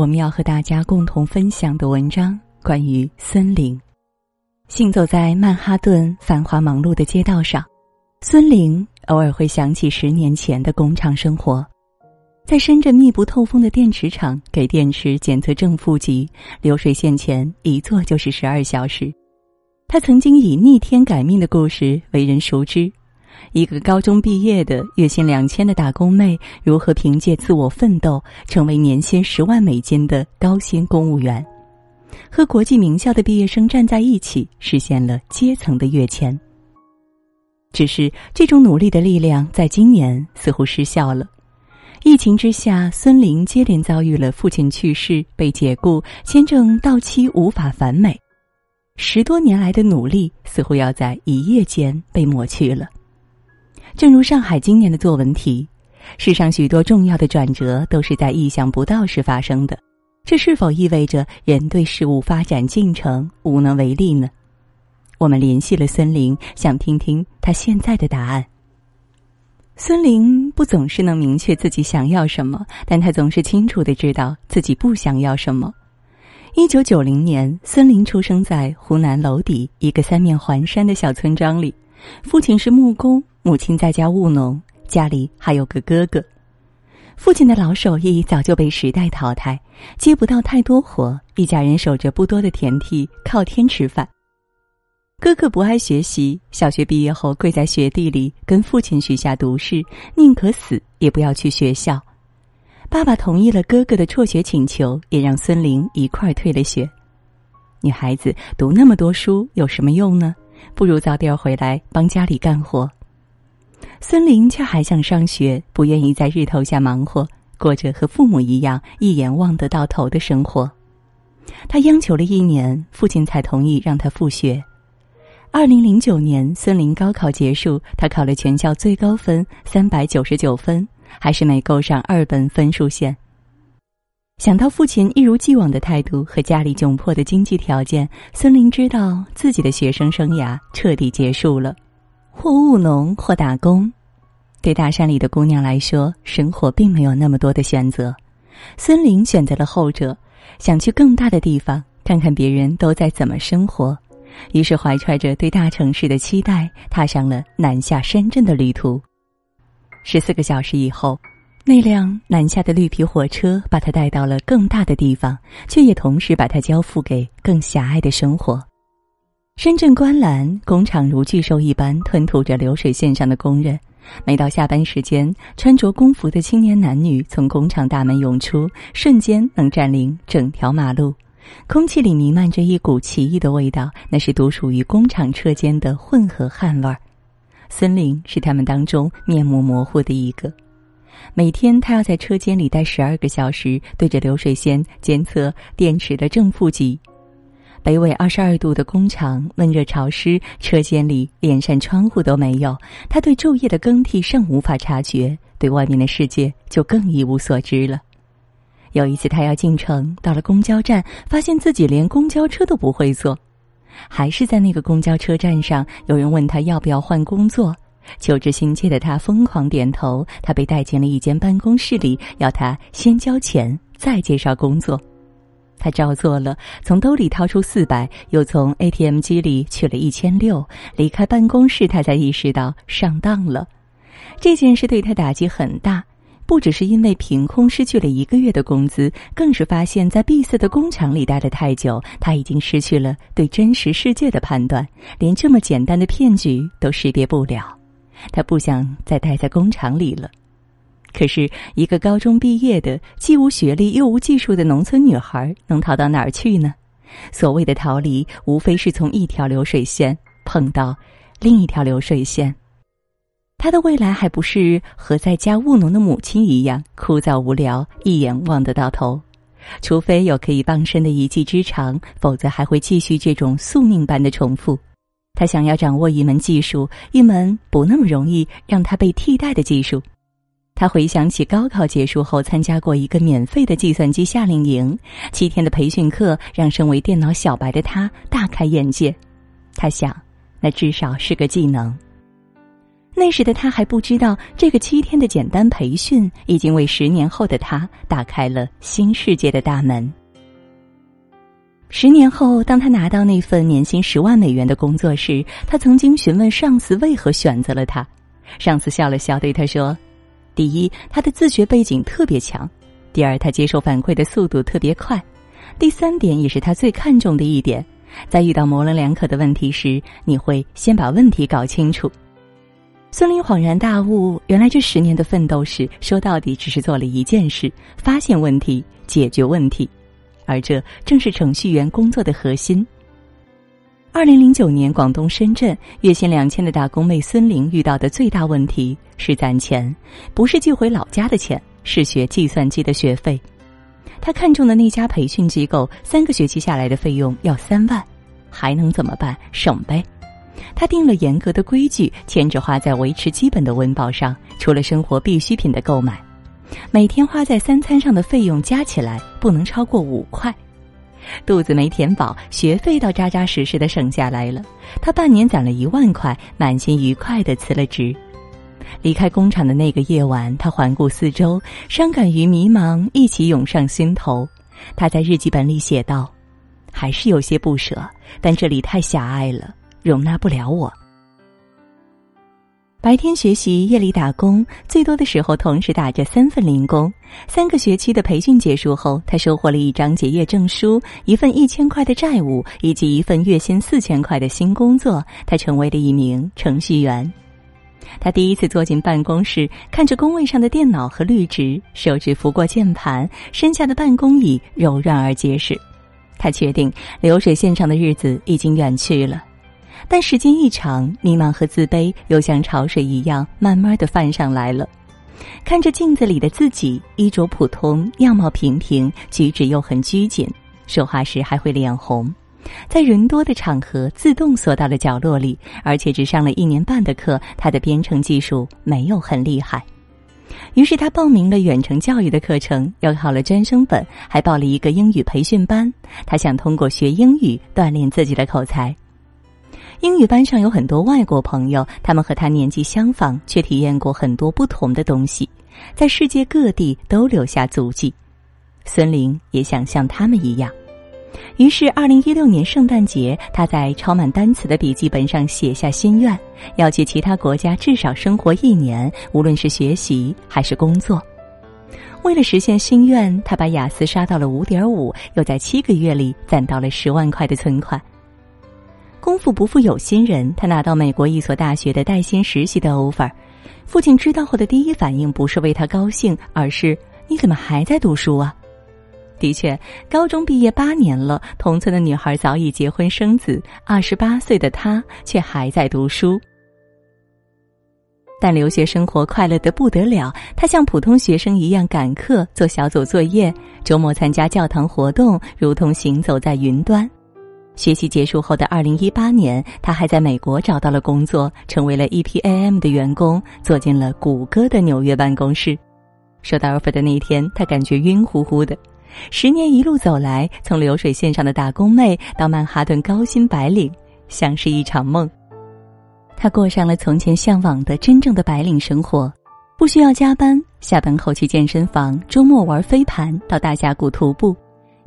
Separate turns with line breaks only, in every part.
我们要和大家共同分享的文章，关于孙林。行走在曼哈顿繁华忙碌的街道上，孙玲偶尔会想起十年前的工厂生活，在深圳密不透风的电池厂给电池检测正负极，流水线前一坐就是十二小时。他曾经以逆天改命的故事为人熟知。一个高中毕业的月薪两千的打工妹，如何凭借自我奋斗，成为年薪十万美金的高薪公务员？和国际名校的毕业生站在一起，实现了阶层的跃迁。只是这种努力的力量，在今年似乎失效了。疫情之下，孙玲接连遭遇了父亲去世、被解雇、签证到期无法返美，十多年来的努力似乎要在一夜间被抹去了。正如上海今年的作文题：“世上许多重要的转折都是在意想不到时发生的。”这是否意味着人对事物发展进程无能为力呢？我们联系了孙林，想听听他现在的答案。孙林不总是能明确自己想要什么，但他总是清楚的知道自己不想要什么。一九九零年，孙林出生在湖南娄底一个三面环山的小村庄里，父亲是木工，母亲在家务农，家里还有个哥哥。父亲的老手艺早就被时代淘汰，接不到太多活，一家人守着不多的田地，靠天吃饭。哥哥不爱学习，小学毕业后跪在雪地里，跟父亲许下毒誓，宁可死也不要去学校。爸爸同意了哥哥的辍学请求，也让孙玲一块退了学。女孩子读那么多书有什么用呢？不如早点回来帮家里干活。孙林却还想上学，不愿意在日头下忙活，过着和父母一样一眼望得到头的生活。他央求了一年，父亲才同意让他复学。二零零九年，孙林高考结束，他考了全校最高分三百九十九分，还是没够上二本分数线。想到父亲一如既往的态度和家里窘迫的经济条件，孙林知道自己的学生生涯彻底结束了。或务农，或打工，对大山里的姑娘来说，生活并没有那么多的选择。孙林选择了后者，想去更大的地方，看看别人都在怎么生活。于是，怀揣着对大城市的期待，踏上了南下深圳的旅途。十四个小时以后，那辆南下的绿皮火车把他带到了更大的地方，却也同时把他交付给更狭隘的生活。深圳观澜工厂如巨兽一般吞吐着流水线上的工人，每到下班时间，穿着工服的青年男女从工厂大门涌出，瞬间能占领整条马路。空气里弥漫着一股奇异的味道，那是独属于工厂车间的混合汗味儿。孙玲是他们当中面目模糊的一个。每天，他要在车间里待十二个小时，对着流水线监测电池的正负极。北纬二十二度的工厂，闷热潮湿，车间里连扇窗户都没有。他对昼夜的更替尚无法察觉，对外面的世界就更一无所知了。有一次，他要进城，到了公交站，发现自己连公交车都不会坐。还是在那个公交车站上，有人问他要不要换工作，求知心切的他疯狂点头。他被带进了一间办公室里，要他先交钱，再介绍工作。他照做了，从兜里掏出四百，又从 ATM 机里取了一千六。离开办公室，他才意识到上当了。这件事对他打击很大，不只是因为凭空失去了一个月的工资，更是发现，在闭塞的工厂里待的太久，他已经失去了对真实世界的判断，连这么简单的骗局都识别不了。他不想再待在工厂里了。可是，一个高中毕业的、既无学历又无技术的农村女孩，能逃到哪儿去呢？所谓的逃离，无非是从一条流水线碰到另一条流水线。她的未来还不是和在家务农的母亲一样枯燥无聊，一眼望得到头。除非有可以傍身的一技之长，否则还会继续这种宿命般的重复。他想要掌握一门技术，一门不那么容易让他被替代的技术。他回想起高考结束后参加过一个免费的计算机夏令营，七天的培训课让身为电脑小白的他大开眼界。他想，那至少是个技能。那时的他还不知道，这个七天的简单培训已经为十年后的他打开了新世界的大门。十年后，当他拿到那份年薪十万美元的工作时，他曾经询问上司为何选择了他。上司笑了笑，对他说：“第一，他的自学背景特别强；第二，他接受反馈的速度特别快；第三点，也是他最看重的一点，在遇到模棱两可的问题时，你会先把问题搞清楚。”孙林恍然大悟，原来这十年的奋斗史，说到底只是做了一件事：发现问题，解决问题，而这正是程序员工作的核心。二零零九年，广东深圳月薪两千的打工妹孙玲遇到的最大问题是攒钱，不是寄回老家的钱，是学计算机的学费。她看中的那家培训机构，三个学期下来的费用要三万，还能怎么办？省呗。他定了严格的规矩，钱只花在维持基本的温饱上，除了生活必需品的购买，每天花在三餐上的费用加起来不能超过五块。肚子没填饱，学费倒扎扎实实的省下来了。他半年攒了一万块，满心愉快的辞了职。离开工厂的那个夜晚，他环顾四周，伤感与迷茫一起涌上心头。他在日记本里写道：“还是有些不舍，但这里太狭隘了。”容纳不了我。白天学习，夜里打工，最多的时候同时打着三份零工。三个学期的培训结束后，他收获了一张结业证书、一份一千块的债务以及一份月薪四千块的新工作。他成为了一名程序员。他第一次坐进办公室，看着工位上的电脑和绿植，手指拂过键盘，身下的办公椅柔软而结实。他确定流水线上的日子已经远去了。但时间一长，迷茫和自卑又像潮水一样，慢慢的泛上来了。看着镜子里的自己，衣着普通，样貌平平，举止又很拘谨，说话时还会脸红，在人多的场合自动缩到了角落里，而且只上了一年半的课，他的编程技术没有很厉害。于是他报名了远程教育的课程，又考了专升本，还报了一个英语培训班。他想通过学英语锻炼自己的口才。英语班上有很多外国朋友，他们和他年纪相仿，却体验过很多不同的东西，在世界各地都留下足迹。孙玲也想像他们一样，于是，二零一六年圣诞节，他在抄满单词的笔记本上写下心愿：要去其他国家至少生活一年，无论是学习还是工作。为了实现心愿，他把雅思刷到了五点五，又在七个月里攒到了十万块的存款。功夫不负有心人，他拿到美国一所大学的带薪实习的 offer。父亲知道后的第一反应不是为他高兴，而是你怎么还在读书啊？的确，高中毕业八年了，同村的女孩早已结婚生子，二十八岁的他却还在读书。但留学生活快乐的不得了，他像普通学生一样赶课、做小组作业，周末参加教堂活动，如同行走在云端。学习结束后的二零一八年，他还在美国找到了工作，成为了 EPAM 的员工，坐进了谷歌的纽约办公室。收到 offer 的那一天，他感觉晕乎乎的。十年一路走来，从流水线上的打工妹到曼哈顿高薪白领，像是一场梦。他过上了从前向往的真正的白领生活，不需要加班，下班后去健身房，周末玩飞盘，到大峡谷徒步。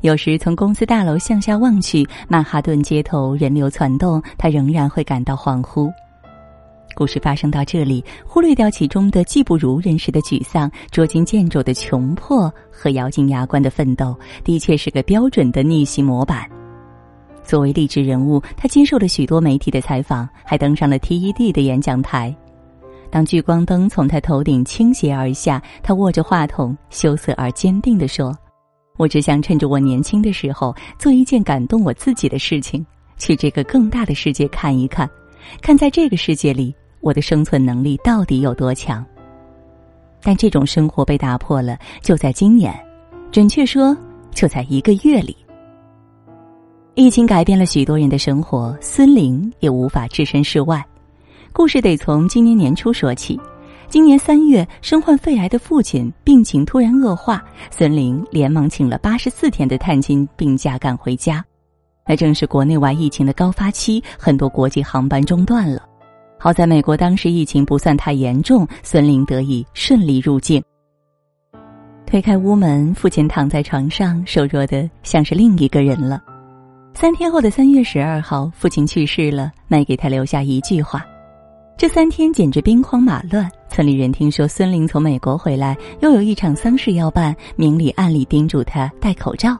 有时从公司大楼向下望去，曼哈顿街头人流攒动，他仍然会感到恍惚。故事发生到这里，忽略掉其中的技不如人时的沮丧、捉襟见肘的穷迫和咬紧牙关的奋斗，的确是个标准的逆袭模板。作为励志人物，他接受了许多媒体的采访，还登上了 TED 的演讲台。当聚光灯从他头顶倾斜而下，他握着话筒，羞涩而坚定地说。我只想趁着我年轻的时候，做一件感动我自己的事情，去这个更大的世界看一看，看在这个世界里，我的生存能力到底有多强。但这种生活被打破了，就在今年，准确说，就在一个月里。疫情改变了许多人的生活，孙玲也无法置身事外。故事得从今年年初说起。今年三月，身患肺癌的父亲病情突然恶化，孙玲连忙请了八十四天的探亲病假赶回家。那正是国内外疫情的高发期，很多国际航班中断了。好在美国当时疫情不算太严重，孙林得以顺利入境。推开屋门，父亲躺在床上，瘦弱的像是另一个人了。三天后的三月十二号，父亲去世了，没给他留下一句话。这三天简直兵荒马乱。村里人听说孙林从美国回来，又有一场丧事要办，明里暗里叮嘱他戴口罩。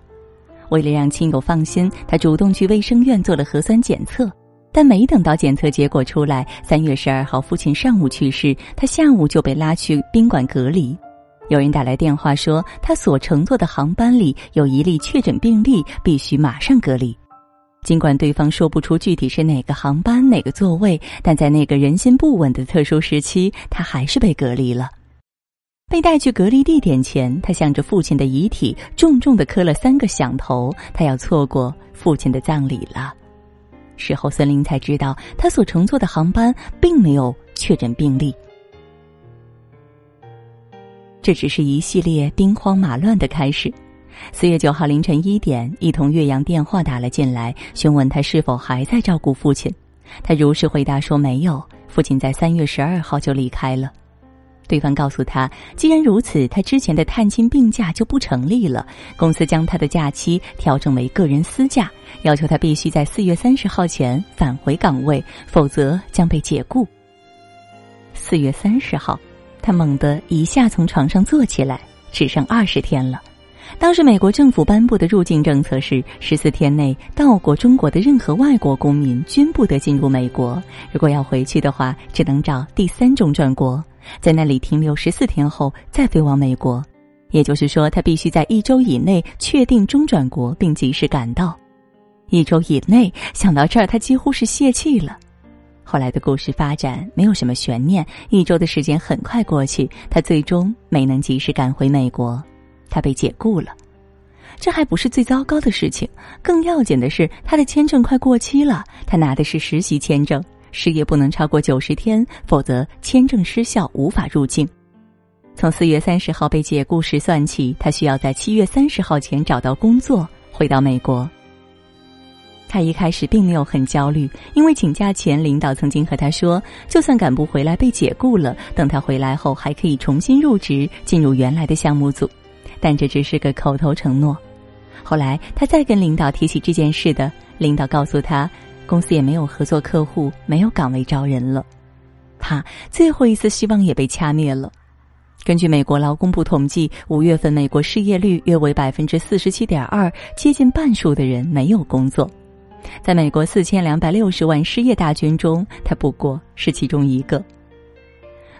为了让亲友放心，他主动去卫生院做了核酸检测，但没等到检测结果出来，三月十二号父亲上午去世，他下午就被拉去宾馆隔离。有人打来电话说，他所乘坐的航班里有一例确诊病例，必须马上隔离。尽管对方说不出具体是哪个航班哪个座位，但在那个人心不稳的特殊时期，他还是被隔离了。被带去隔离地点前，他向着父亲的遗体重重的磕了三个响头，他要错过父亲的葬礼了。事后，孙林才知道，他所乘坐的航班并没有确诊病例。这只是一系列兵荒马乱的开始。四月九号凌晨一点，一通岳阳电话打了进来，询问他是否还在照顾父亲。他如实回答说没有，父亲在三月十二号就离开了。对方告诉他，既然如此，他之前的探亲病假就不成立了。公司将他的假期调整为个人私假，要求他必须在四月三十号前返回岗位，否则将被解雇。四月三十号，他猛地一下从床上坐起来，只剩二十天了。当时，美国政府颁布的入境政策是：十四天内到过中国的任何外国公民均不得进入美国。如果要回去的话，只能找第三中转国，在那里停留十四天后再飞往美国。也就是说，他必须在一周以内确定中转国，并及时赶到。一周以内，想到这儿，他几乎是泄气了。后来的故事发展没有什么悬念，一周的时间很快过去，他最终没能及时赶回美国。他被解雇了，这还不是最糟糕的事情，更要紧的是他的签证快过期了。他拿的是实习签证，失业不能超过九十天，否则签证失效，无法入境。从四月三十号被解雇时算起，他需要在七月三十号前找到工作，回到美国。他一开始并没有很焦虑，因为请假前领导曾经和他说，就算赶不回来被解雇了，等他回来后还可以重新入职，进入原来的项目组。但这只是个口头承诺。后来他再跟领导提起这件事的，领导告诉他，公司也没有合作客户，没有岗位招人了。他最后一次希望也被掐灭了。根据美国劳工部统计，五月份美国失业率约为百分之四十七点二，接近半数的人没有工作。在美国四千两百六十万失业大军中，他不过是其中一个。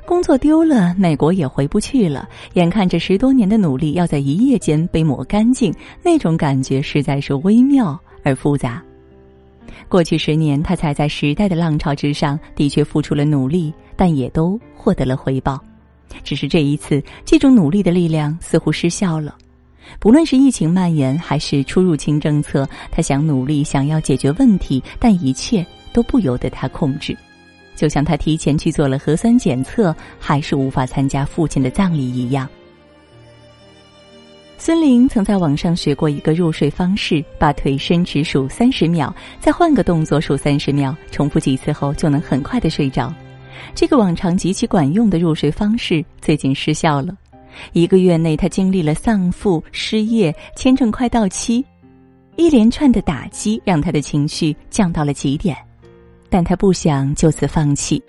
工作丢了，美国也回不去了。眼看着十多年的努力要在一夜间被抹干净，那种感觉实在是微妙而复杂。过去十年，他踩在时代的浪潮之上，的确付出了努力，但也都获得了回报。只是这一次，这种努力的力量似乎失效了。不论是疫情蔓延，还是出入境政策，他想努力，想要解决问题，但一切都不由得他控制。就像他提前去做了核酸检测，还是无法参加父亲的葬礼一样。孙玲曾在网上学过一个入睡方式：把腿伸直数三十秒，再换个动作数三十秒，重复几次后就能很快的睡着。这个往常极其管用的入睡方式最近失效了。一个月内，他经历了丧父、失业、签证快到期，一连串的打击让他的情绪降到了极点。但他不想就此放弃，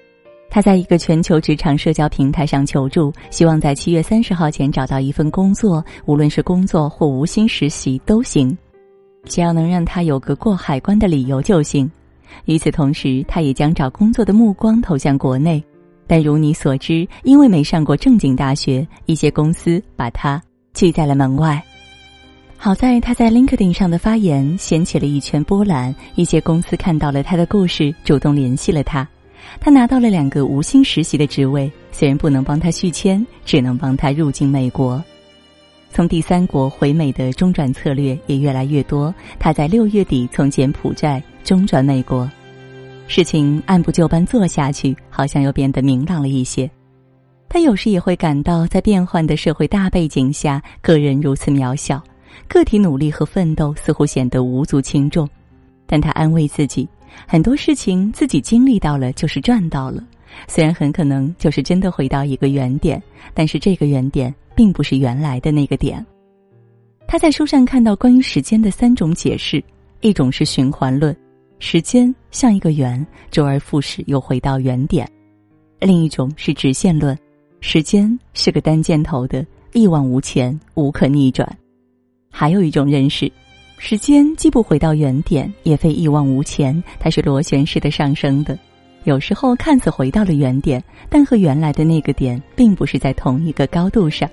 他在一个全球职场社交平台上求助，希望在七月三十号前找到一份工作，无论是工作或无薪实习都行，只要能让他有个过海关的理由就行。与此同时，他也将找工作的目光投向国内，但如你所知，因为没上过正经大学，一些公司把他拒在了门外。好在他在 LinkedIn 上的发言掀起了一圈波澜，一些公司看到了他的故事，主动联系了他。他拿到了两个无薪实习的职位，虽然不能帮他续签，只能帮他入境美国。从第三国回美的中转策略也越来越多。他在六月底从柬埔寨中转美国，事情按部就班做下去，好像又变得明朗了一些。他有时也会感到，在变幻的社会大背景下，个人如此渺小。个体努力和奋斗似乎显得无足轻重，但他安慰自己，很多事情自己经历到了就是赚到了，虽然很可能就是真的回到一个原点，但是这个原点并不是原来的那个点。他在书上看到关于时间的三种解释，一种是循环论，时间像一个圆，周而复始又回到原点；另一种是直线论，时间是个单箭头的，一往无前，无可逆转；还有一种认识。时间既不回到原点，也非一往无前，它是螺旋式的上升的。有时候看似回到了原点，但和原来的那个点并不是在同一个高度上。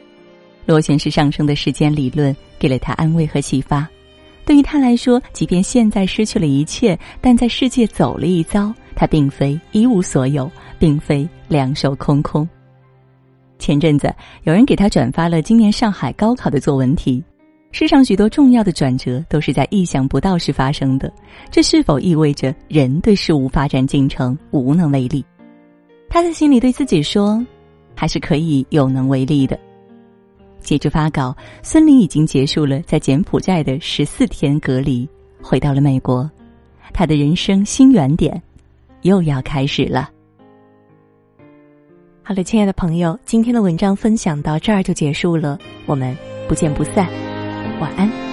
螺旋式上升的时间理论给了他安慰和启发。对于他来说，即便现在失去了一切，但在世界走了一遭，他并非一无所有，并非两手空空。前阵子有人给他转发了今年上海高考的作文题。世上许多重要的转折都是在意想不到时发生的，这是否意味着人对事物发展进程无能为力？他在心里对自己说：“还是可以有能为力的。”截至发稿，孙林已经结束了在柬埔寨的十四天隔离，回到了美国，他的人生新原点又要开始了。好了，亲爱的朋友，今天的文章分享到这儿就结束了，我们不见不散。晚安。